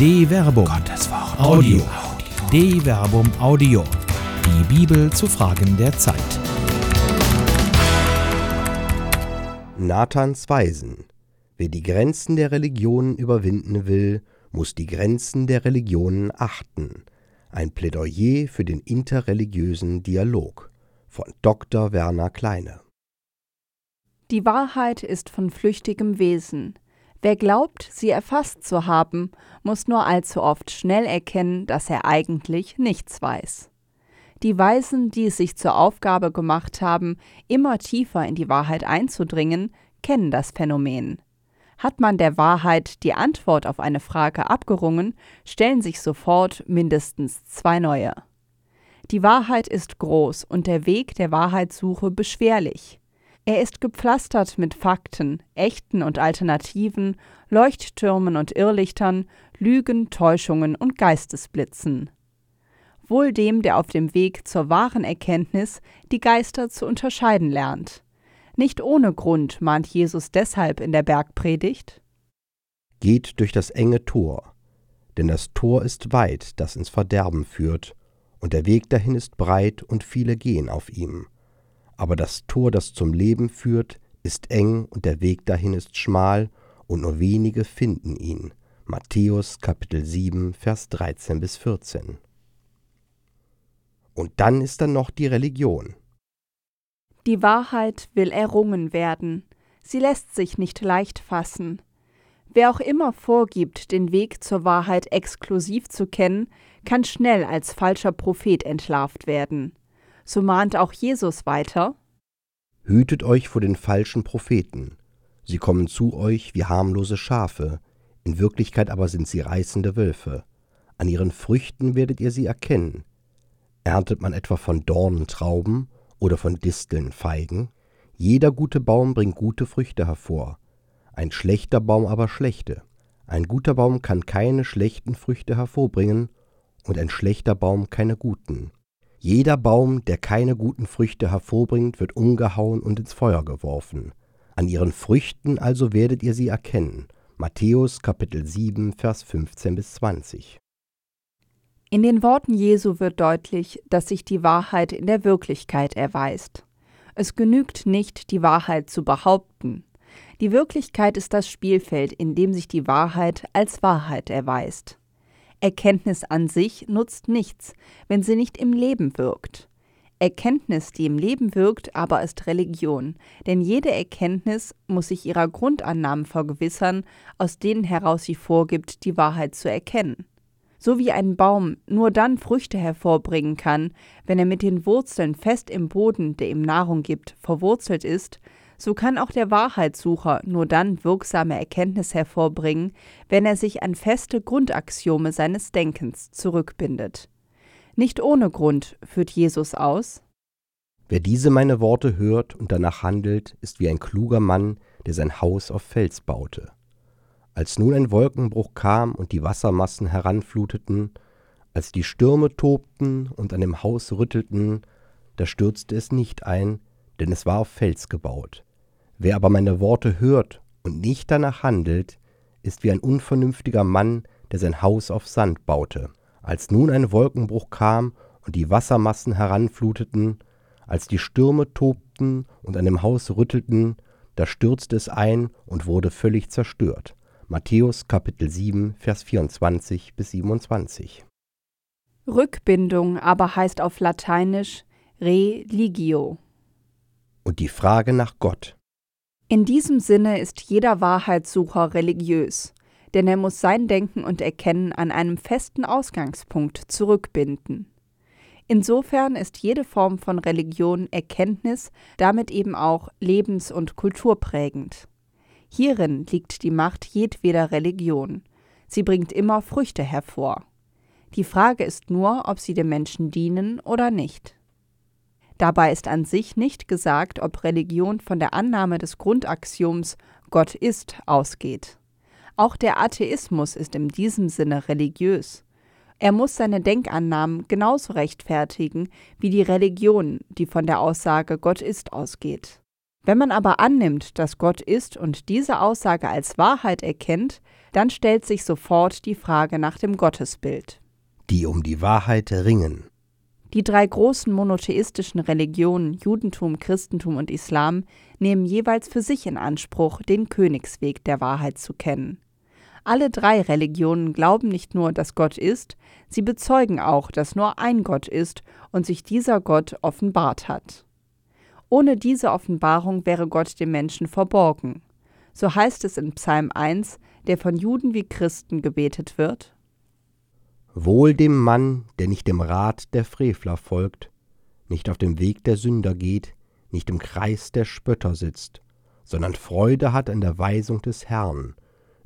De Verbum. Gottes Wort. Audio. De Verbum Audio. Die Bibel zu Fragen der Zeit. Nathans Weisen. Wer die Grenzen der Religionen überwinden will, muss die Grenzen der Religionen achten. Ein Plädoyer für den interreligiösen Dialog von Dr. Werner Kleine. Die Wahrheit ist von flüchtigem Wesen. Wer glaubt, sie erfasst zu haben, muss nur allzu oft schnell erkennen, dass er eigentlich nichts weiß. Die Weisen, die es sich zur Aufgabe gemacht haben, immer tiefer in die Wahrheit einzudringen, kennen das Phänomen. Hat man der Wahrheit die Antwort auf eine Frage abgerungen, stellen sich sofort mindestens zwei neue. Die Wahrheit ist groß und der Weg der Wahrheitssuche beschwerlich. Er ist gepflastert mit Fakten, echten und alternativen, Leuchttürmen und Irrlichtern, Lügen, Täuschungen und Geistesblitzen. Wohl dem, der auf dem Weg zur wahren Erkenntnis die Geister zu unterscheiden lernt. Nicht ohne Grund mahnt Jesus deshalb in der Bergpredigt Geht durch das enge Tor, denn das Tor ist weit, das ins Verderben führt, und der Weg dahin ist breit, und viele gehen auf ihm aber das Tor, das zum Leben führt, ist eng und der Weg dahin ist schmal, und nur wenige finden ihn. Matthäus Kapitel 7, Vers 13 bis 14. Und dann ist da noch die Religion. Die Wahrheit will errungen werden, sie lässt sich nicht leicht fassen. Wer auch immer vorgibt, den Weg zur Wahrheit exklusiv zu kennen, kann schnell als falscher Prophet entlarvt werden so mahnt auch Jesus weiter. Hütet euch vor den falschen Propheten. Sie kommen zu euch wie harmlose Schafe, in Wirklichkeit aber sind sie reißende Wölfe. An ihren Früchten werdet ihr sie erkennen. Erntet man etwa von Dornen Trauben oder von Disteln Feigen? Jeder gute Baum bringt gute Früchte hervor, ein schlechter Baum aber schlechte. Ein guter Baum kann keine schlechten Früchte hervorbringen, und ein schlechter Baum keine guten. Jeder Baum, der keine guten Früchte hervorbringt, wird umgehauen und ins Feuer geworfen. An ihren Früchten also werdet ihr sie erkennen. Matthäus Kapitel 7, Vers 15 bis 20. In den Worten Jesu wird deutlich, dass sich die Wahrheit in der Wirklichkeit erweist. Es genügt nicht, die Wahrheit zu behaupten. Die Wirklichkeit ist das Spielfeld, in dem sich die Wahrheit als Wahrheit erweist. Erkenntnis an sich nutzt nichts, wenn sie nicht im Leben wirkt. Erkenntnis, die im Leben wirkt, aber ist Religion, denn jede Erkenntnis muss sich ihrer Grundannahmen vergewissern, aus denen heraus sie vorgibt, die Wahrheit zu erkennen. So wie ein Baum nur dann Früchte hervorbringen kann, wenn er mit den Wurzeln fest im Boden, der ihm Nahrung gibt, verwurzelt ist, so kann auch der Wahrheitssucher nur dann wirksame Erkenntnis hervorbringen, wenn er sich an feste Grundaxiome seines Denkens zurückbindet. Nicht ohne Grund führt Jesus aus Wer diese meine Worte hört und danach handelt, ist wie ein kluger Mann, der sein Haus auf Fels baute. Als nun ein Wolkenbruch kam und die Wassermassen heranfluteten, als die Stürme tobten und an dem Haus rüttelten, da stürzte es nicht ein, denn es war auf Fels gebaut. Wer aber meine Worte hört und nicht danach handelt, ist wie ein unvernünftiger Mann, der sein Haus auf Sand baute. Als nun ein Wolkenbruch kam und die Wassermassen heranfluteten, als die Stürme tobten und an dem Haus rüttelten, da stürzte es ein und wurde völlig zerstört. Matthäus Kapitel 7, Vers 24 bis 27. Rückbindung aber heißt auf Lateinisch religio. Und die Frage nach Gott. In diesem Sinne ist jeder Wahrheitssucher religiös, denn er muss sein Denken und Erkennen an einem festen Ausgangspunkt zurückbinden. Insofern ist jede Form von Religion Erkenntnis, damit eben auch lebens- und kulturprägend. Hierin liegt die Macht jedweder Religion. Sie bringt immer Früchte hervor. Die Frage ist nur, ob sie dem Menschen dienen oder nicht. Dabei ist an sich nicht gesagt, ob Religion von der Annahme des Grundaxioms Gott ist ausgeht. Auch der Atheismus ist in diesem Sinne religiös. Er muss seine Denkannahmen genauso rechtfertigen wie die Religion, die von der Aussage Gott ist ausgeht. Wenn man aber annimmt, dass Gott ist und diese Aussage als Wahrheit erkennt, dann stellt sich sofort die Frage nach dem Gottesbild. Die um die Wahrheit ringen. Die drei großen monotheistischen Religionen Judentum, Christentum und Islam nehmen jeweils für sich in Anspruch, den Königsweg der Wahrheit zu kennen. Alle drei Religionen glauben nicht nur, dass Gott ist, sie bezeugen auch, dass nur ein Gott ist und sich dieser Gott offenbart hat. Ohne diese Offenbarung wäre Gott dem Menschen verborgen. So heißt es in Psalm 1, der von Juden wie Christen gebetet wird. Wohl dem Mann, der nicht dem Rat der Frevler folgt, nicht auf dem Weg der Sünder geht, nicht im Kreis der Spötter sitzt, sondern Freude hat an der Weisung des Herrn,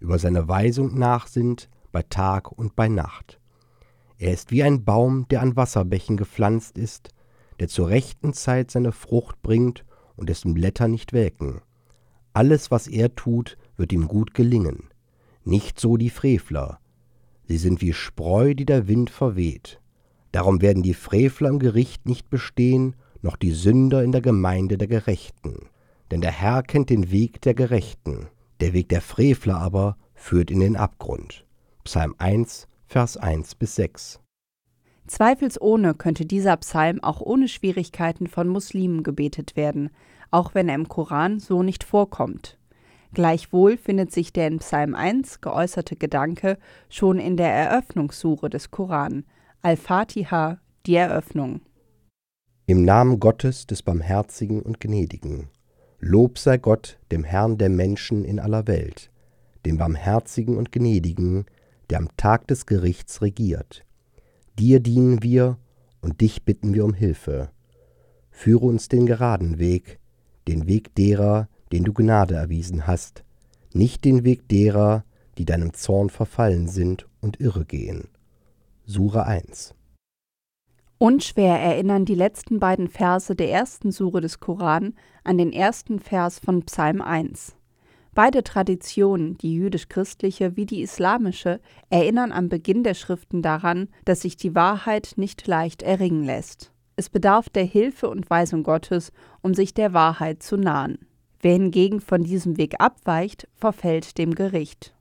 über seine Weisung nachsinnt bei Tag und bei Nacht. Er ist wie ein Baum, der an Wasserbächen gepflanzt ist, der zur rechten Zeit seine Frucht bringt und dessen Blätter nicht welken. Alles, was er tut, wird ihm gut gelingen. Nicht so die Frevler. Sie sind wie Spreu, die der Wind verweht. Darum werden die Frevler im Gericht nicht bestehen, noch die Sünder in der Gemeinde der Gerechten. Denn der Herr kennt den Weg der Gerechten, der Weg der Frevler aber führt in den Abgrund. Psalm 1, Vers 1 bis 6. Zweifelsohne könnte dieser Psalm auch ohne Schwierigkeiten von Muslimen gebetet werden, auch wenn er im Koran so nicht vorkommt. Gleichwohl findet sich der in Psalm 1 geäußerte Gedanke schon in der Eröffnungssure des Koran, Al-Fatiha, die Eröffnung. Im Namen Gottes des Barmherzigen und Gnädigen. Lob sei Gott, dem Herrn der Menschen in aller Welt, dem Barmherzigen und Gnädigen, der am Tag des Gerichts regiert. Dir dienen wir und dich bitten wir um Hilfe. Führe uns den geraden Weg, den Weg derer, den du Gnade erwiesen hast, nicht den Weg derer, die deinem Zorn verfallen sind und irre gehen. Sure 1 Unschwer erinnern die letzten beiden Verse der ersten Sure des Koran an den ersten Vers von Psalm 1. Beide Traditionen, die jüdisch-christliche wie die islamische, erinnern am Beginn der Schriften daran, dass sich die Wahrheit nicht leicht erringen lässt. Es bedarf der Hilfe und Weisung Gottes, um sich der Wahrheit zu nahen. Wer hingegen von diesem Weg abweicht, verfällt dem Gericht.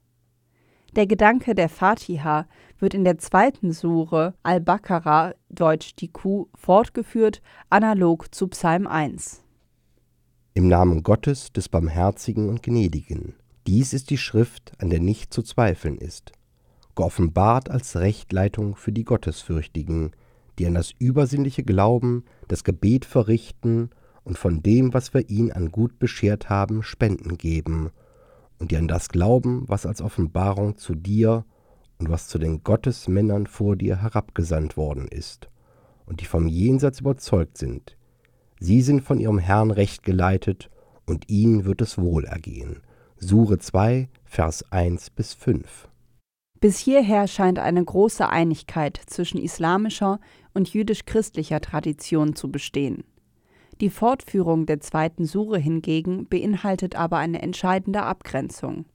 Der Gedanke der Fatiha wird in der zweiten Sure Al-Baqarah, deutsch die Kuh, fortgeführt, analog zu Psalm 1. Im Namen Gottes, des Barmherzigen und Gnädigen. Dies ist die Schrift, an der nicht zu zweifeln ist, geoffenbart als Rechtleitung für die Gottesfürchtigen, die an das übersinnliche Glauben, das Gebet verrichten und von dem, was wir ihnen an Gut beschert haben, Spenden geben, und die an das glauben, was als Offenbarung zu dir und was zu den Gottesmännern vor dir herabgesandt worden ist, und die vom Jenseits überzeugt sind, Sie sind von ihrem Herrn recht geleitet, und ihnen wird es wohl ergehen. Sure 2, Vers 1 bis 5. Bis hierher scheint eine große Einigkeit zwischen islamischer und jüdisch-christlicher Tradition zu bestehen. Die Fortführung der zweiten Sure hingegen beinhaltet aber eine entscheidende Abgrenzung.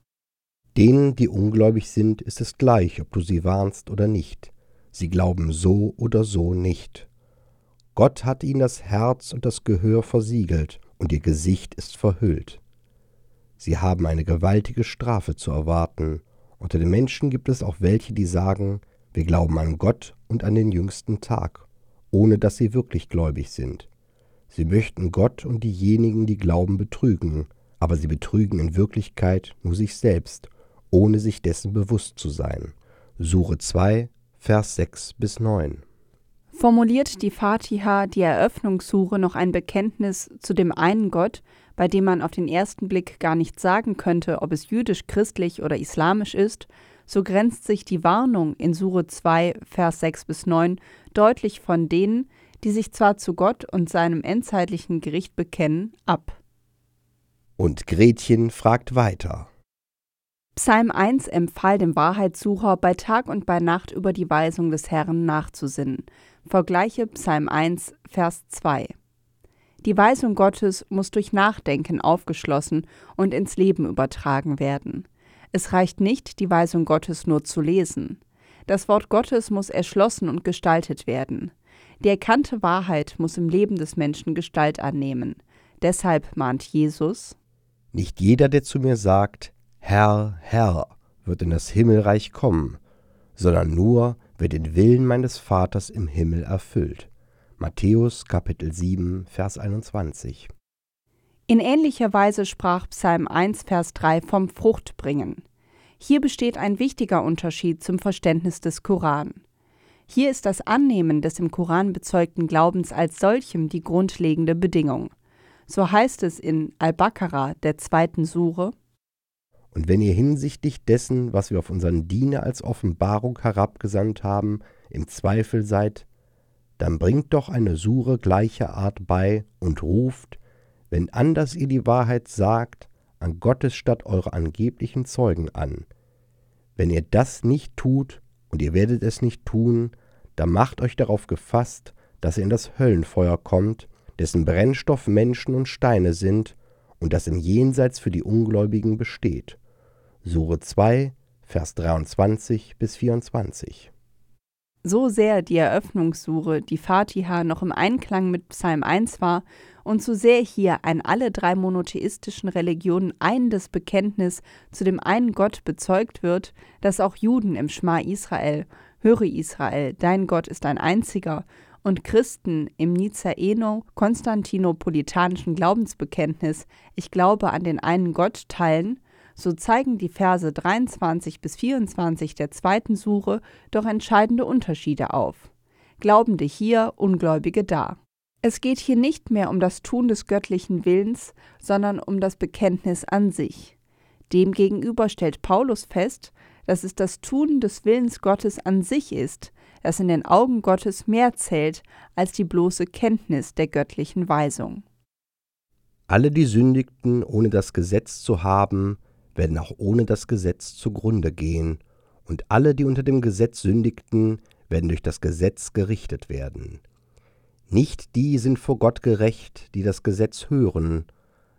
Denen, die ungläubig sind, ist es gleich, ob du sie warnst oder nicht. Sie glauben so oder so nicht. Gott hat ihnen das Herz und das Gehör versiegelt, und ihr Gesicht ist verhüllt. Sie haben eine gewaltige Strafe zu erwarten. Unter den Menschen gibt es auch welche, die sagen, wir glauben an Gott und an den jüngsten Tag, ohne dass sie wirklich gläubig sind. Sie möchten Gott und diejenigen, die glauben, betrügen, aber sie betrügen in Wirklichkeit nur sich selbst, ohne sich dessen bewusst zu sein. Sure 2, Vers 6 bis 9 formuliert die Fatiha, die Eröffnungssure, noch ein Bekenntnis zu dem einen Gott, bei dem man auf den ersten Blick gar nicht sagen könnte, ob es jüdisch, christlich oder islamisch ist, so grenzt sich die Warnung in Sure 2, Vers 6 bis 9 deutlich von denen, die sich zwar zu Gott und seinem endzeitlichen Gericht bekennen, ab. Und Gretchen fragt weiter. Psalm 1 empfahl dem Wahrheitssucher, bei Tag und bei Nacht über die Weisung des Herrn nachzusinnen. Vergleiche Psalm 1, Vers 2. Die Weisung Gottes muss durch Nachdenken aufgeschlossen und ins Leben übertragen werden. Es reicht nicht, die Weisung Gottes nur zu lesen. Das Wort Gottes muss erschlossen und gestaltet werden. Die erkannte Wahrheit muss im Leben des Menschen Gestalt annehmen. Deshalb mahnt Jesus Nicht jeder, der zu mir sagt, Herr, Herr, wird in das Himmelreich kommen, sondern nur, wer den Willen meines Vaters im Himmel erfüllt. Matthäus Kapitel 7, Vers 21. In ähnlicher Weise sprach Psalm 1, Vers 3 vom Fruchtbringen. Hier besteht ein wichtiger Unterschied zum Verständnis des Koran. Hier ist das Annehmen des im Koran bezeugten Glaubens als solchem die grundlegende Bedingung. So heißt es in Al-Baqarah, der zweiten Sure, Und wenn ihr hinsichtlich dessen, was wir auf unseren Diener als Offenbarung herabgesandt haben, im Zweifel seid, dann bringt doch eine Sure gleicher Art bei und ruft, wenn anders ihr die Wahrheit sagt, an Gottes statt eure angeblichen Zeugen an. Wenn ihr das nicht tut, und ihr werdet es nicht tun, dann macht euch darauf gefasst, dass ihr in das Höllenfeuer kommt, dessen Brennstoff Menschen und Steine sind und das im Jenseits für die Ungläubigen besteht. Sure 2, Vers 23 bis 24. So sehr die Eröffnungssure, die Fatiha, noch im Einklang mit Psalm 1 war und so sehr hier ein alle drei monotheistischen Religionen einendes Bekenntnis zu dem einen Gott bezeugt wird, dass auch Juden im Schma Israel, höre Israel, dein Gott ist ein einziger, und Christen im Nizaeno-konstantinopolitanischen Glaubensbekenntnis, ich glaube an den einen Gott, teilen, so zeigen die Verse 23 bis 24 der zweiten Sure doch entscheidende Unterschiede auf. Glaubende hier, Ungläubige da. Es geht hier nicht mehr um das Tun des göttlichen Willens, sondern um das Bekenntnis an sich. Demgegenüber stellt Paulus fest, dass es das Tun des Willens Gottes an sich ist, das in den Augen Gottes mehr zählt als die bloße Kenntnis der göttlichen Weisung. Alle, die sündigten, ohne das Gesetz zu haben, werden auch ohne das Gesetz zugrunde gehen, und alle, die unter dem Gesetz sündigten, werden durch das Gesetz gerichtet werden. Nicht die sind vor Gott gerecht, die das Gesetz hören,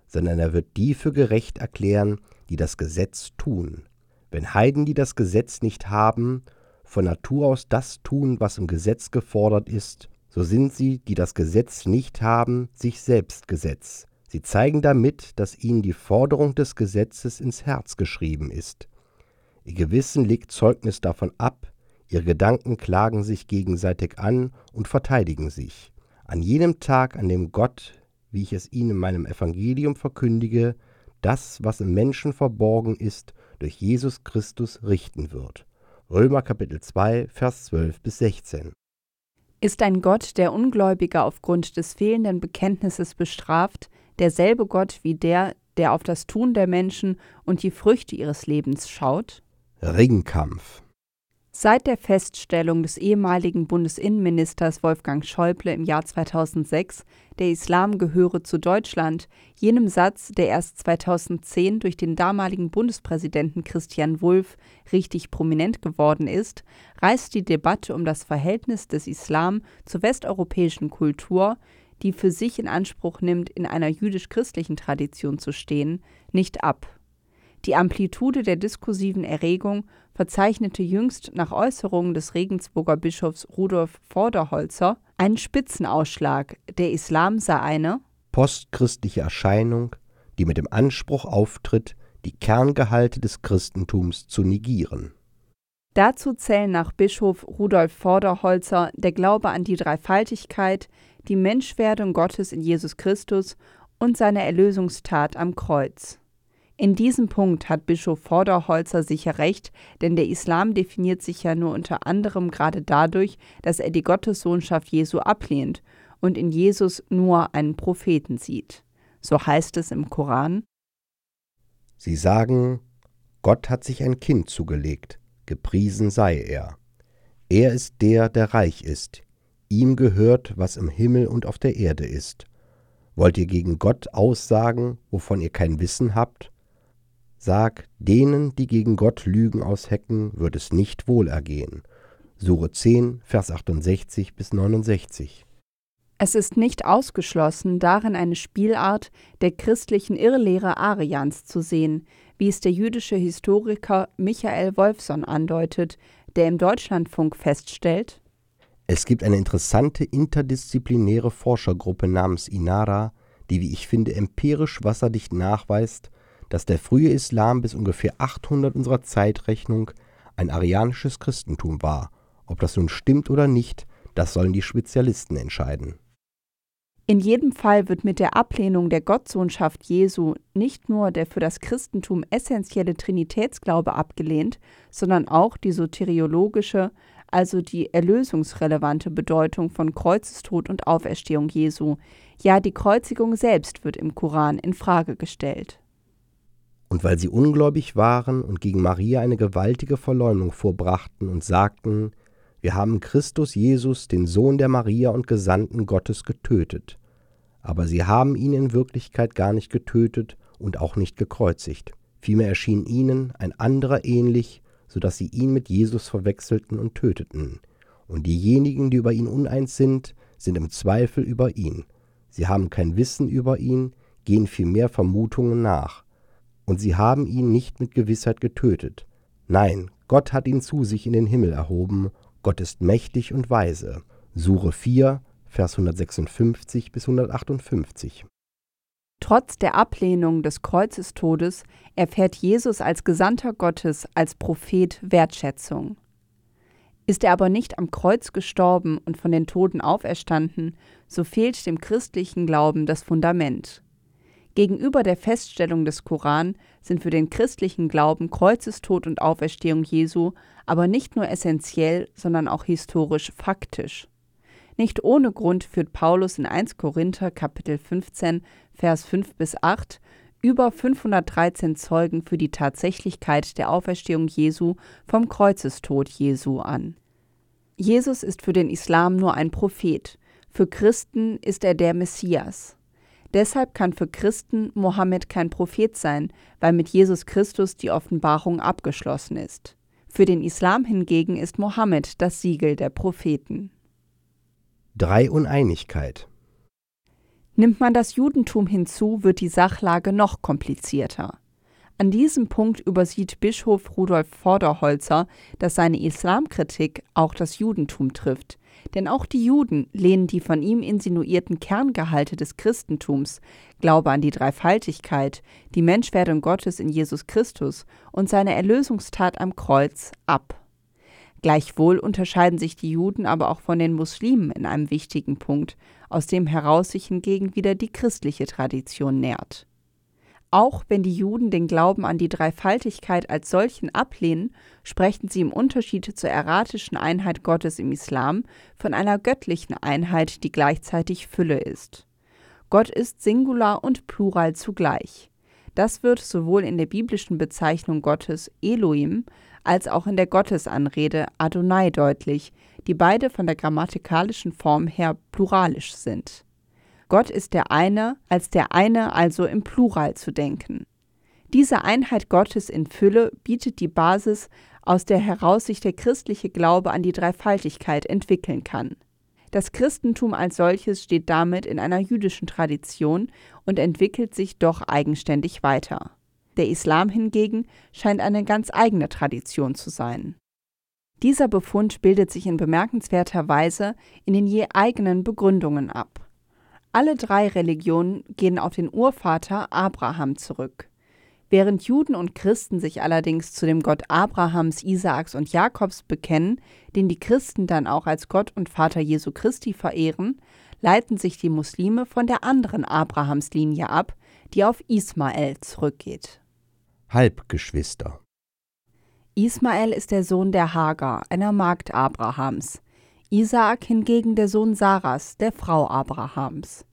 sondern er wird die für gerecht erklären, die das Gesetz tun. Wenn Heiden, die das Gesetz nicht haben, von Natur aus das tun, was im Gesetz gefordert ist, so sind sie, die das Gesetz nicht haben, sich selbst Gesetz. Sie zeigen damit, dass ihnen die Forderung des Gesetzes ins Herz geschrieben ist. Ihr Gewissen legt Zeugnis davon ab, ihre Gedanken klagen sich gegenseitig an und verteidigen sich. An jenem Tag, an dem Gott, wie ich es ihnen in meinem Evangelium verkündige, das, was im Menschen verborgen ist, durch Jesus Christus richten wird. Römer Kapitel 2, Vers 12 bis 16. Ist ein Gott, der Ungläubige aufgrund des fehlenden Bekenntnisses bestraft, derselbe Gott wie der, der auf das Tun der Menschen und die Früchte ihres Lebens schaut? Ringkampf. Seit der Feststellung des ehemaligen Bundesinnenministers Wolfgang Schäuble im Jahr 2006, der Islam gehöre zu Deutschland, jenem Satz, der erst 2010 durch den damaligen Bundespräsidenten Christian Wulff richtig prominent geworden ist, reißt die Debatte um das Verhältnis des Islam zur westeuropäischen Kultur, die für sich in Anspruch nimmt, in einer jüdisch-christlichen Tradition zu stehen, nicht ab. Die Amplitude der diskursiven Erregung verzeichnete jüngst nach Äußerungen des Regensburger Bischofs Rudolf Vorderholzer einen Spitzenausschlag, der Islam sei eine postchristliche Erscheinung, die mit dem Anspruch auftritt, die Kerngehalte des Christentums zu negieren. Dazu zählen nach Bischof Rudolf Vorderholzer der Glaube an die Dreifaltigkeit, die Menschwerdung Gottes in Jesus Christus und seine Erlösungstat am Kreuz. In diesem Punkt hat Bischof Vorderholzer sicher recht, denn der Islam definiert sich ja nur unter anderem gerade dadurch, dass er die Gottessohnschaft Jesu ablehnt und in Jesus nur einen Propheten sieht. So heißt es im Koran. Sie sagen, Gott hat sich ein Kind zugelegt, gepriesen sei er. Er ist der, der reich ist, ihm gehört, was im Himmel und auf der Erde ist. Wollt ihr gegen Gott aussagen, wovon ihr kein Wissen habt? Sag, denen, die gegen Gott Lügen aushecken, wird es nicht wohl ergehen. Sure 10, Vers 68 bis 69. Es ist nicht ausgeschlossen, darin eine Spielart der christlichen Irrlehre Arians zu sehen, wie es der jüdische Historiker Michael Wolfson andeutet, der im Deutschlandfunk feststellt, Es gibt eine interessante interdisziplinäre Forschergruppe namens INARA, die, wie ich finde, empirisch wasserdicht nachweist, dass der frühe Islam bis ungefähr 800 unserer Zeitrechnung ein arianisches Christentum war. Ob das nun stimmt oder nicht, das sollen die Spezialisten entscheiden. In jedem Fall wird mit der Ablehnung der Gottsohnschaft Jesu nicht nur der für das Christentum essentielle Trinitätsglaube abgelehnt, sondern auch die soteriologische, also die erlösungsrelevante Bedeutung von Kreuzestod und Auferstehung Jesu. Ja, die Kreuzigung selbst wird im Koran in Frage gestellt. Und weil sie ungläubig waren und gegen Maria eine gewaltige Verleumdung vorbrachten und sagten, wir haben Christus Jesus, den Sohn der Maria und Gesandten Gottes, getötet. Aber sie haben ihn in Wirklichkeit gar nicht getötet und auch nicht gekreuzigt. Vielmehr erschien ihnen ein anderer ähnlich, so dass sie ihn mit Jesus verwechselten und töteten. Und diejenigen, die über ihn uneins sind, sind im Zweifel über ihn. Sie haben kein Wissen über ihn, gehen vielmehr Vermutungen nach. Und sie haben ihn nicht mit Gewissheit getötet. Nein, Gott hat ihn zu sich in den Himmel erhoben Gott ist mächtig und weise. Sure 4, Vers 156 bis 158. Trotz der Ablehnung des Kreuzestodes erfährt Jesus als Gesandter Gottes, als Prophet Wertschätzung. Ist er aber nicht am Kreuz gestorben und von den Toten auferstanden, so fehlt dem christlichen Glauben das Fundament. Gegenüber der Feststellung des Koran sind für den christlichen Glauben Kreuzestod und Auferstehung Jesu aber nicht nur essentiell, sondern auch historisch faktisch. Nicht ohne Grund führt Paulus in 1 Korinther Kapitel 15 Vers 5 bis 8 über 513 Zeugen für die Tatsächlichkeit der Auferstehung Jesu vom Kreuzestod Jesu an. Jesus ist für den Islam nur ein Prophet, für Christen ist er der Messias. Deshalb kann für Christen Mohammed kein Prophet sein, weil mit Jesus Christus die Offenbarung abgeschlossen ist. Für den Islam hingegen ist Mohammed das Siegel der Propheten. Dreiuneinigkeit. Nimmt man das Judentum hinzu, wird die Sachlage noch komplizierter. An diesem Punkt übersieht Bischof Rudolf Vorderholzer, dass seine Islamkritik auch das Judentum trifft, denn auch die Juden lehnen die von ihm insinuierten Kerngehalte des Christentums, Glaube an die Dreifaltigkeit, die Menschwerdung Gottes in Jesus Christus und seine Erlösungstat am Kreuz, ab. Gleichwohl unterscheiden sich die Juden aber auch von den Muslimen in einem wichtigen Punkt, aus dem heraus sich hingegen wieder die christliche Tradition nährt. Auch wenn die Juden den Glauben an die Dreifaltigkeit als solchen ablehnen, sprechen sie im Unterschied zur erratischen Einheit Gottes im Islam von einer göttlichen Einheit, die gleichzeitig Fülle ist. Gott ist Singular und Plural zugleich. Das wird sowohl in der biblischen Bezeichnung Gottes Elohim als auch in der Gottesanrede Adonai deutlich, die beide von der grammatikalischen Form her pluralisch sind. Gott ist der eine, als der eine also im Plural zu denken. Diese Einheit Gottes in Fülle bietet die Basis, aus der heraus sich der christliche Glaube an die Dreifaltigkeit entwickeln kann. Das Christentum als solches steht damit in einer jüdischen Tradition und entwickelt sich doch eigenständig weiter. Der Islam hingegen scheint eine ganz eigene Tradition zu sein. Dieser Befund bildet sich in bemerkenswerter Weise in den je eigenen Begründungen ab. Alle drei Religionen gehen auf den Urvater Abraham zurück. Während Juden und Christen sich allerdings zu dem Gott Abrahams, Isaaks und Jakobs bekennen, den die Christen dann auch als Gott und Vater Jesu Christi verehren, leiten sich die Muslime von der anderen Abrahamslinie ab, die auf Ismael zurückgeht. Halbgeschwister Ismael ist der Sohn der Hagar, einer Magd Abrahams. Isaak hingegen der Sohn Saras, der Frau Abrahams.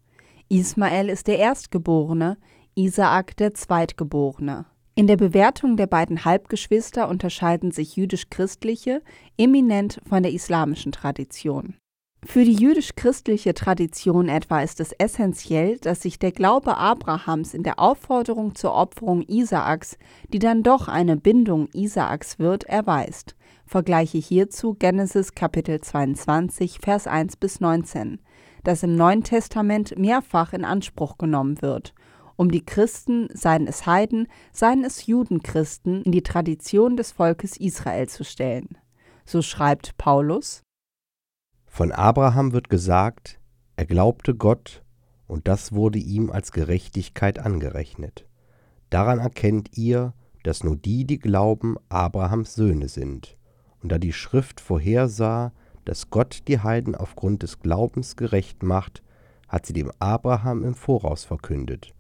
Ismael ist der Erstgeborene, Isaak der Zweitgeborene. In der Bewertung der beiden Halbgeschwister unterscheiden sich jüdisch-christliche eminent von der islamischen Tradition. Für die jüdisch-christliche Tradition etwa ist es essentiell, dass sich der Glaube Abrahams in der Aufforderung zur Opferung Isaaks, die dann doch eine Bindung Isaaks wird, erweist. Vergleiche hierzu Genesis Kapitel 22, Vers 1 bis 19, das im Neuen Testament mehrfach in Anspruch genommen wird, um die Christen, seien es Heiden, seien es Judenchristen, in die Tradition des Volkes Israel zu stellen. So schreibt Paulus Von Abraham wird gesagt, er glaubte Gott, und das wurde ihm als Gerechtigkeit angerechnet. Daran erkennt ihr, dass nur die, die glauben, Abrahams Söhne sind. Und da die Schrift vorhersah, dass Gott die Heiden aufgrund des Glaubens gerecht macht, hat sie dem Abraham im Voraus verkündet.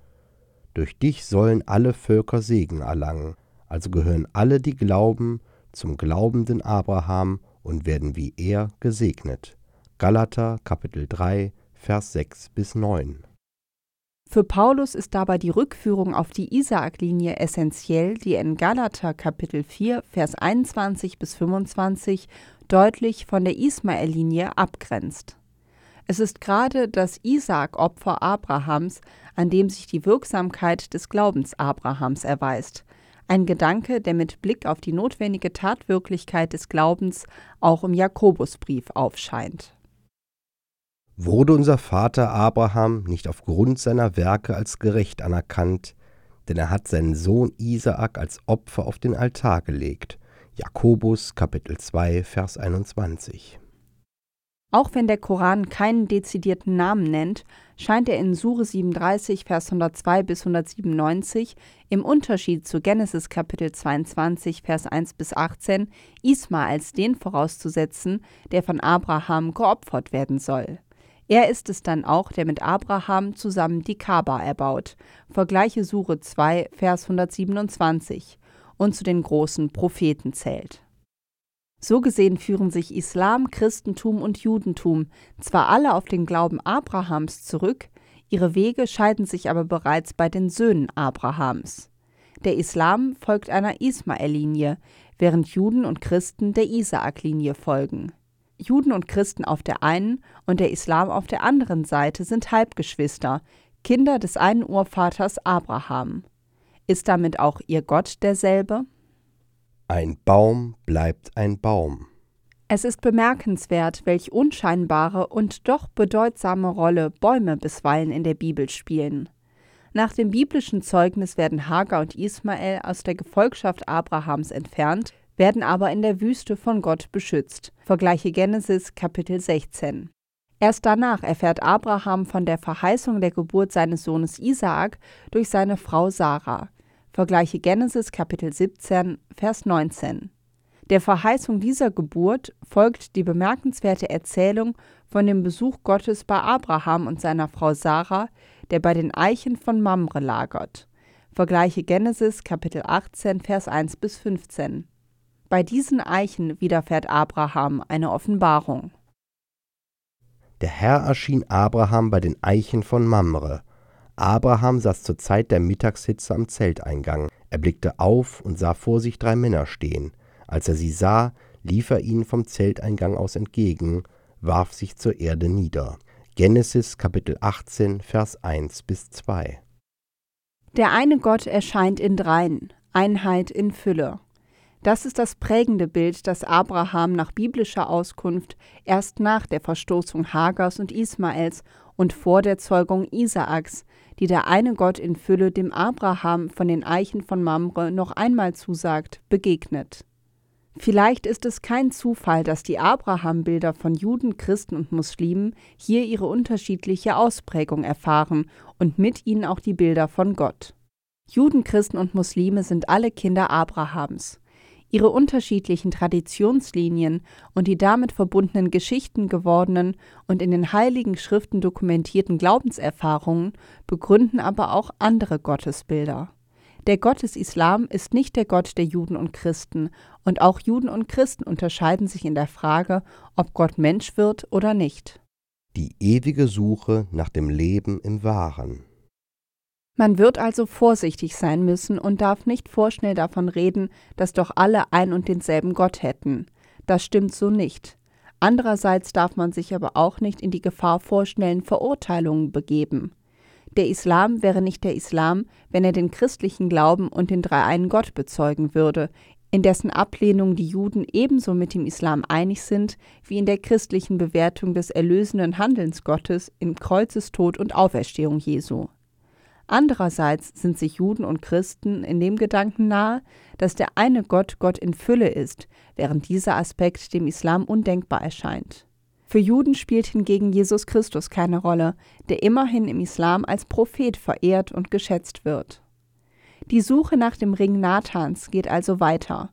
Durch dich sollen alle Völker Segen erlangen, also gehören alle, die glauben, zum glaubenden Abraham und werden wie er gesegnet. Galater Kapitel 3 Vers 6 bis 9. Für Paulus ist dabei die Rückführung auf die Isaak-Linie essentiell, die in Galater Kapitel 4 Vers 21 bis 25 deutlich von der Ismael-Linie abgrenzt. Es ist gerade das Isaak-Opfer Abrahams, an dem sich die Wirksamkeit des Glaubens Abrahams erweist. Ein Gedanke, der mit Blick auf die notwendige Tatwirklichkeit des Glaubens auch im Jakobusbrief aufscheint. Wurde unser Vater Abraham nicht aufgrund seiner Werke als gerecht anerkannt, denn er hat seinen Sohn Isaak als Opfer auf den Altar gelegt. Jakobus Kapitel 2 Vers 21 auch wenn der Koran keinen dezidierten Namen nennt, scheint er in Sure 37, Vers 102 bis 197 im Unterschied zu Genesis Kapitel 22, Vers 1 bis 18 Isma als den vorauszusetzen, der von Abraham geopfert werden soll. Er ist es dann auch, der mit Abraham zusammen die Kaaba erbaut. Vergleiche Sure 2, Vers 127 und zu den großen Propheten zählt. So gesehen führen sich Islam, Christentum und Judentum zwar alle auf den Glauben Abrahams zurück, ihre Wege scheiden sich aber bereits bei den Söhnen Abrahams. Der Islam folgt einer Ismael-Linie, während Juden und Christen der Isaak-Linie folgen. Juden und Christen auf der einen und der Islam auf der anderen Seite sind Halbgeschwister, Kinder des einen Urvaters Abraham. Ist damit auch ihr Gott derselbe? Ein Baum bleibt ein Baum. Es ist bemerkenswert, welch unscheinbare und doch bedeutsame Rolle Bäume bisweilen in der Bibel spielen. Nach dem biblischen Zeugnis werden Hagar und Ismael aus der Gefolgschaft Abrahams entfernt, werden aber in der Wüste von Gott beschützt. Vergleiche Genesis Kapitel 16. Erst danach erfährt Abraham von der Verheißung der Geburt seines Sohnes Isaak durch seine Frau Sarah. Vergleiche Genesis Kapitel 17, Vers 19. Der Verheißung dieser Geburt folgt die bemerkenswerte Erzählung von dem Besuch Gottes bei Abraham und seiner Frau Sarah, der bei den Eichen von Mamre lagert. Vergleiche Genesis Kapitel 18, Vers 1 bis 15. Bei diesen Eichen widerfährt Abraham eine Offenbarung. Der Herr erschien Abraham bei den Eichen von Mamre Abraham saß zur Zeit der Mittagshitze am Zelteingang. Er blickte auf und sah vor sich drei Männer stehen. Als er sie sah, lief er ihnen vom Zelteingang aus entgegen, warf sich zur Erde nieder. Genesis Kapitel 18, Vers 1 bis 2. Der eine Gott erscheint in dreien, Einheit in Fülle. Das ist das prägende Bild, das Abraham nach biblischer Auskunft erst nach der Verstoßung Hagars und Ismaels und vor der Zeugung Isaaks, die der eine Gott in Fülle dem Abraham von den Eichen von Mamre noch einmal zusagt, begegnet. Vielleicht ist es kein Zufall, dass die Abraham-Bilder von Juden, Christen und Muslimen hier ihre unterschiedliche Ausprägung erfahren und mit ihnen auch die Bilder von Gott. Juden, Christen und Muslime sind alle Kinder Abrahams. Ihre unterschiedlichen Traditionslinien und die damit verbundenen Geschichten gewordenen und in den heiligen Schriften dokumentierten Glaubenserfahrungen begründen aber auch andere Gottesbilder. Der Gott des Islam ist nicht der Gott der Juden und Christen, und auch Juden und Christen unterscheiden sich in der Frage, ob Gott Mensch wird oder nicht. Die ewige Suche nach dem Leben im Wahren. Man wird also vorsichtig sein müssen und darf nicht vorschnell davon reden, dass doch alle ein und denselben Gott hätten. Das stimmt so nicht. Andererseits darf man sich aber auch nicht in die Gefahr vorschnellen Verurteilungen begeben. Der Islam wäre nicht der Islam, wenn er den christlichen Glauben und den dreieinen Gott bezeugen würde, in dessen Ablehnung die Juden ebenso mit dem Islam einig sind, wie in der christlichen Bewertung des erlösenden Handelns Gottes in Kreuzestod und Auferstehung Jesu. Andererseits sind sich Juden und Christen in dem Gedanken nahe, dass der eine Gott Gott in Fülle ist, während dieser Aspekt dem Islam undenkbar erscheint. Für Juden spielt hingegen Jesus Christus keine Rolle, der immerhin im Islam als Prophet verehrt und geschätzt wird. Die Suche nach dem Ring Nathans geht also weiter.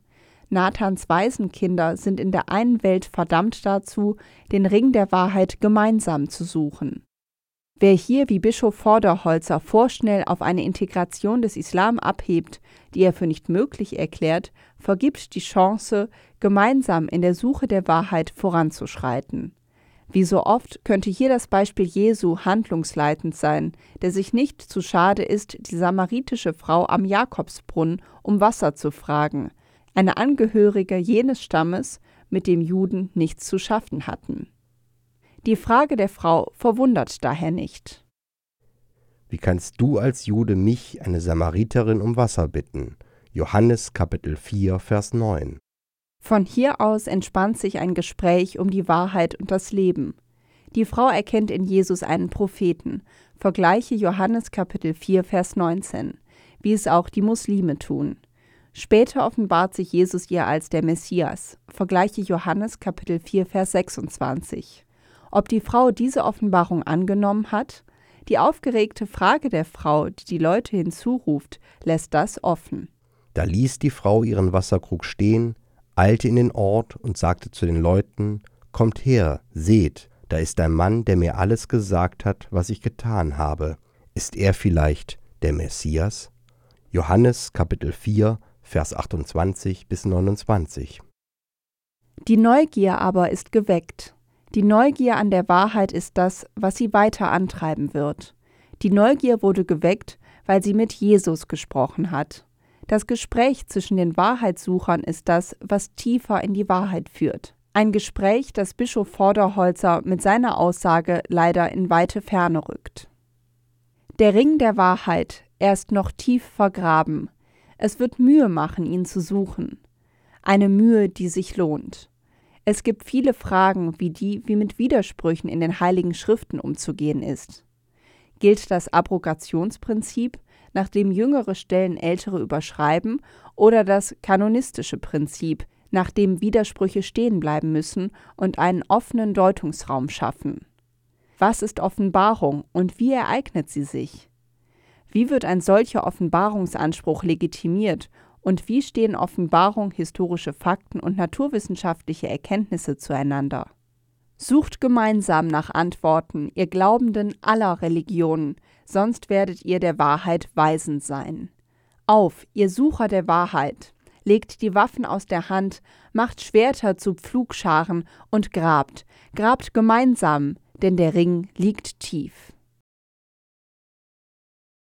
Nathans Waisenkinder sind in der einen Welt verdammt dazu, den Ring der Wahrheit gemeinsam zu suchen. Wer hier wie Bischof Vorderholzer vorschnell auf eine Integration des Islam abhebt, die er für nicht möglich erklärt, vergibt die Chance, gemeinsam in der Suche der Wahrheit voranzuschreiten. Wie so oft könnte hier das Beispiel Jesu handlungsleitend sein, der sich nicht zu schade ist, die samaritische Frau am Jakobsbrunnen um Wasser zu fragen, eine Angehörige jenes Stammes, mit dem Juden nichts zu schaffen hatten. Die Frage der Frau verwundert daher nicht. Wie kannst du als Jude mich, eine Samariterin, um Wasser bitten? Johannes Kapitel 4, Vers 9. Von hier aus entspannt sich ein Gespräch um die Wahrheit und das Leben. Die Frau erkennt in Jesus einen Propheten. Vergleiche Johannes Kapitel 4, Vers 19, wie es auch die Muslime tun. Später offenbart sich Jesus ihr als der Messias. Vergleiche Johannes Kapitel 4, Vers 26. Ob die Frau diese Offenbarung angenommen hat? Die aufgeregte Frage der Frau, die die Leute hinzuruft, lässt das offen. Da ließ die Frau ihren Wasserkrug stehen, eilte in den Ort und sagte zu den Leuten, Kommt her, seht, da ist ein Mann, der mir alles gesagt hat, was ich getan habe. Ist er vielleicht der Messias? Johannes Kapitel 4, Vers 28 bis 29. Die Neugier aber ist geweckt. Die Neugier an der Wahrheit ist das, was sie weiter antreiben wird. Die Neugier wurde geweckt, weil sie mit Jesus gesprochen hat. Das Gespräch zwischen den Wahrheitssuchern ist das, was tiefer in die Wahrheit führt. Ein Gespräch, das Bischof Vorderholzer mit seiner Aussage leider in weite Ferne rückt. Der Ring der Wahrheit, er ist noch tief vergraben. Es wird Mühe machen, ihn zu suchen. Eine Mühe, die sich lohnt. Es gibt viele Fragen, wie die, wie mit Widersprüchen in den heiligen Schriften umzugehen ist. Gilt das Abrogationsprinzip, nach dem jüngere Stellen ältere überschreiben, oder das kanonistische Prinzip, nach dem Widersprüche stehen bleiben müssen und einen offenen Deutungsraum schaffen? Was ist Offenbarung und wie ereignet sie sich? Wie wird ein solcher Offenbarungsanspruch legitimiert und wie stehen Offenbarung, historische Fakten und naturwissenschaftliche Erkenntnisse zueinander? Sucht gemeinsam nach Antworten, ihr Glaubenden aller Religionen, sonst werdet ihr der Wahrheit weisend sein. Auf, ihr Sucher der Wahrheit, legt die Waffen aus der Hand, macht Schwerter zu Pflugscharen und grabt, grabt gemeinsam, denn der Ring liegt tief.